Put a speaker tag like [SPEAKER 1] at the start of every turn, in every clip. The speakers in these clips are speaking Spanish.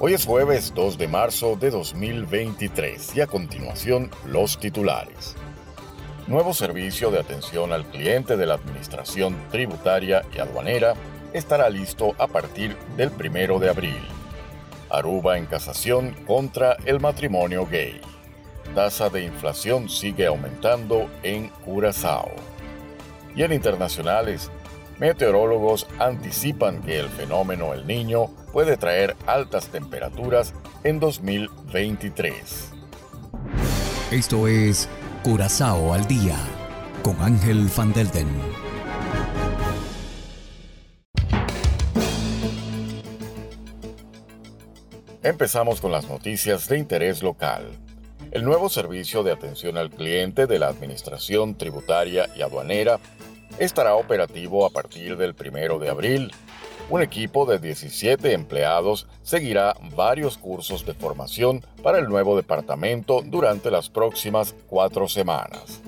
[SPEAKER 1] Hoy es jueves 2 de marzo de 2023 y a continuación los titulares. Nuevo servicio de atención al cliente de la Administración Tributaria y Aduanera estará listo a partir del 1 de abril. Aruba en casación contra el matrimonio gay. Tasa de inflación sigue aumentando en Curazao. Y en internacionales, Meteorólogos anticipan que el fenómeno El Niño puede traer altas temperaturas en 2023.
[SPEAKER 2] Esto es Curazao al día con Ángel Van Delden.
[SPEAKER 1] Empezamos con las noticias de interés local. El nuevo servicio de atención al cliente de la Administración Tributaria y Aduanera estará operativo a partir del 1 de abril. Un equipo de 17 empleados seguirá varios cursos de formación para el nuevo departamento durante las próximas cuatro semanas.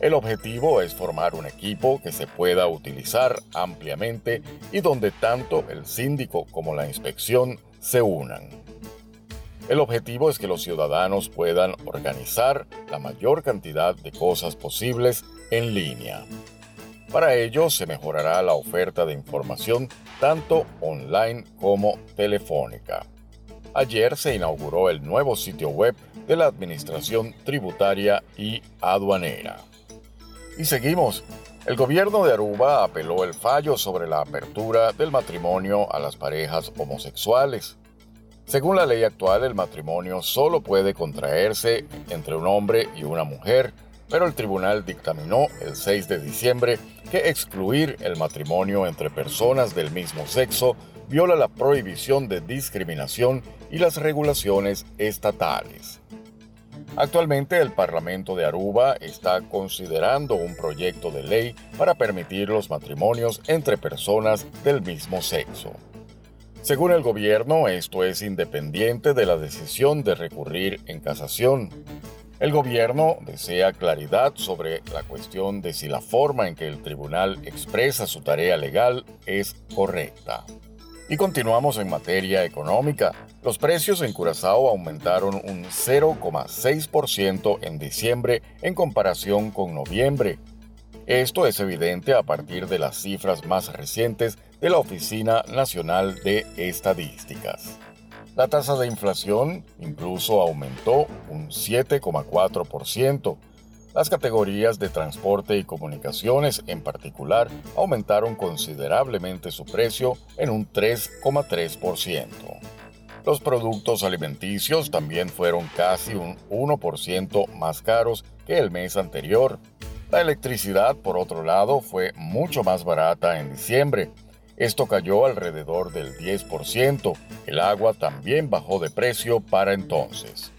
[SPEAKER 1] El objetivo es formar un equipo que se pueda utilizar ampliamente y donde tanto el síndico como la inspección se unan. El objetivo es que los ciudadanos puedan organizar la mayor cantidad de cosas posibles en línea. Para ello se mejorará la oferta de información tanto online como telefónica. Ayer se inauguró el nuevo sitio web de la Administración Tributaria y Aduanera. Y seguimos. El gobierno de Aruba apeló el fallo sobre la apertura del matrimonio a las parejas homosexuales. Según la ley actual, el matrimonio solo puede contraerse entre un hombre y una mujer pero el tribunal dictaminó el 6 de diciembre que excluir el matrimonio entre personas del mismo sexo viola la prohibición de discriminación y las regulaciones estatales. Actualmente el Parlamento de Aruba está considerando un proyecto de ley para permitir los matrimonios entre personas del mismo sexo. Según el gobierno, esto es independiente de la decisión de recurrir en casación. El gobierno desea claridad sobre la cuestión de si la forma en que el tribunal expresa su tarea legal es correcta. Y continuamos en materia económica. Los precios en Curazao aumentaron un 0,6% en diciembre en comparación con noviembre. Esto es evidente a partir de las cifras más recientes de la Oficina Nacional de Estadísticas. La tasa de inflación incluso aumentó un 7,4%. Las categorías de transporte y comunicaciones en particular aumentaron considerablemente su precio en un 3,3%. Los productos alimenticios también fueron casi un 1% más caros que el mes anterior. La electricidad, por otro lado, fue mucho más barata en diciembre, esto cayó alrededor del 10%. El agua también bajó de precio para entonces.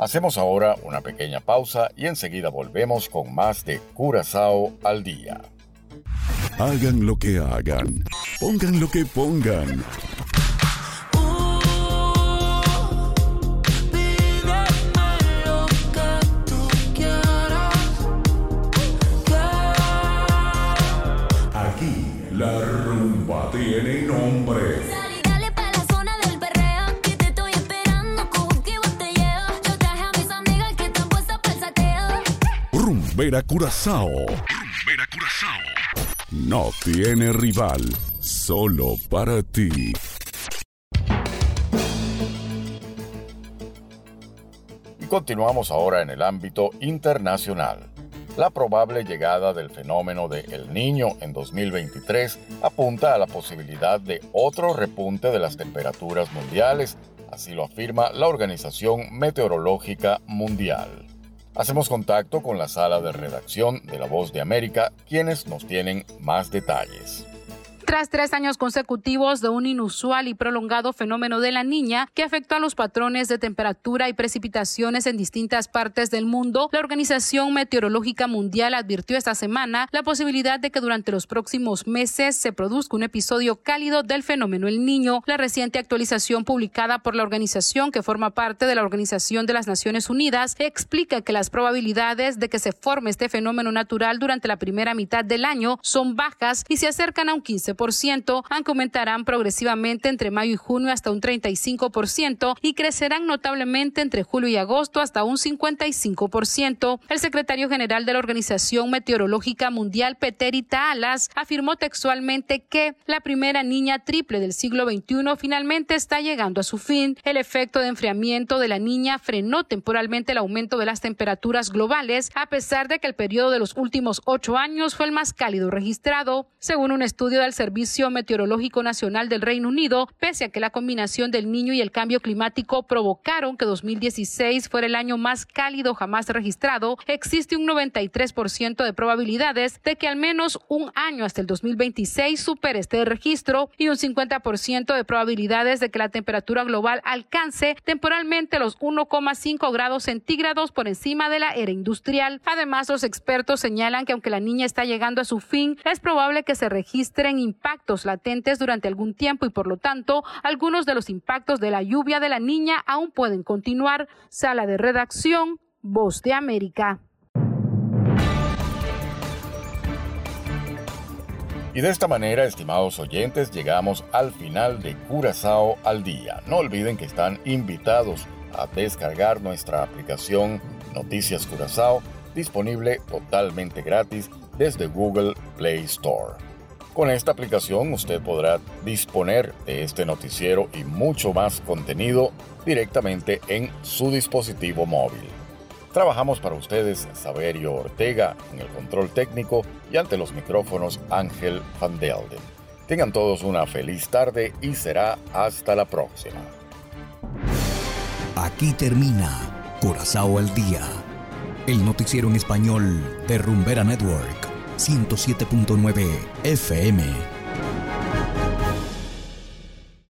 [SPEAKER 1] Hacemos ahora una pequeña pausa y enseguida volvemos con más de Curazao al día.
[SPEAKER 3] Hagan lo que hagan, pongan lo que pongan. Rumbera Curazao. Rumbera Curazao. No tiene rival, solo para ti.
[SPEAKER 1] Y continuamos ahora en el ámbito internacional. La probable llegada del fenómeno de El Niño en 2023 apunta a la posibilidad de otro repunte de las temperaturas mundiales, así lo afirma la Organización Meteorológica Mundial. Hacemos contacto con la sala de redacción de La Voz de América, quienes nos tienen más detalles.
[SPEAKER 4] Tras tres años consecutivos de un inusual y prolongado fenómeno de la niña que afectó a los patrones de temperatura y precipitaciones en distintas partes del mundo, la Organización Meteorológica Mundial advirtió esta semana la posibilidad de que durante los próximos meses se produzca un episodio cálido del fenómeno El Niño. La reciente actualización publicada por la organización que forma parte de la Organización de las Naciones Unidas explica que las probabilidades de que se forme este fenómeno natural durante la primera mitad del año son bajas y se acercan a un 15%, aunque aumentarán progresivamente entre mayo y junio hasta un 35% y crecerán notablemente entre julio y agosto hasta un 55%. El secretario general de la Organización Meteorológica Mundial, Peteri Alas, afirmó textualmente que la primera niña triple del siglo XXI finalmente está llegando a su fin. El efecto de enfriamiento de la niña frenó temporalmente el aumento de las temperaturas globales, a pesar de que el periodo de los últimos ocho años fue el más cálido registrado. Según un estudio del Servicio Meteorológico Nacional del Reino Unido, pese a que la combinación del niño y el cambio climático provocaron que 2016 fuera el año más cálido jamás registrado, existe un 93% de probabilidades de que al menos un año hasta el 2026 supere este registro y un 50% de probabilidades de que la temperatura global alcance temporalmente los 1,5 grados centígrados por encima de la era industrial. Además, los expertos señalan que aunque la niña está llegando a su fin, es probable que se registren impactos latentes durante algún tiempo y por lo tanto algunos de los impactos de la lluvia de la niña aún pueden continuar. Sala de redacción, Voz de América.
[SPEAKER 1] Y de esta manera, estimados oyentes, llegamos al final de Curazao al día. No olviden que están invitados a descargar nuestra aplicación Noticias Curazao, disponible totalmente gratis desde Google Play Store. Con esta aplicación usted podrá disponer de este noticiero y mucho más contenido directamente en su dispositivo móvil. Trabajamos para ustedes Saberio Ortega en el control técnico y ante los micrófonos Ángel Van Delden. Tengan todos una feliz tarde y será hasta la próxima.
[SPEAKER 2] Aquí termina Curazao al día, el noticiero en español de Rumbera Network 107.9 FM.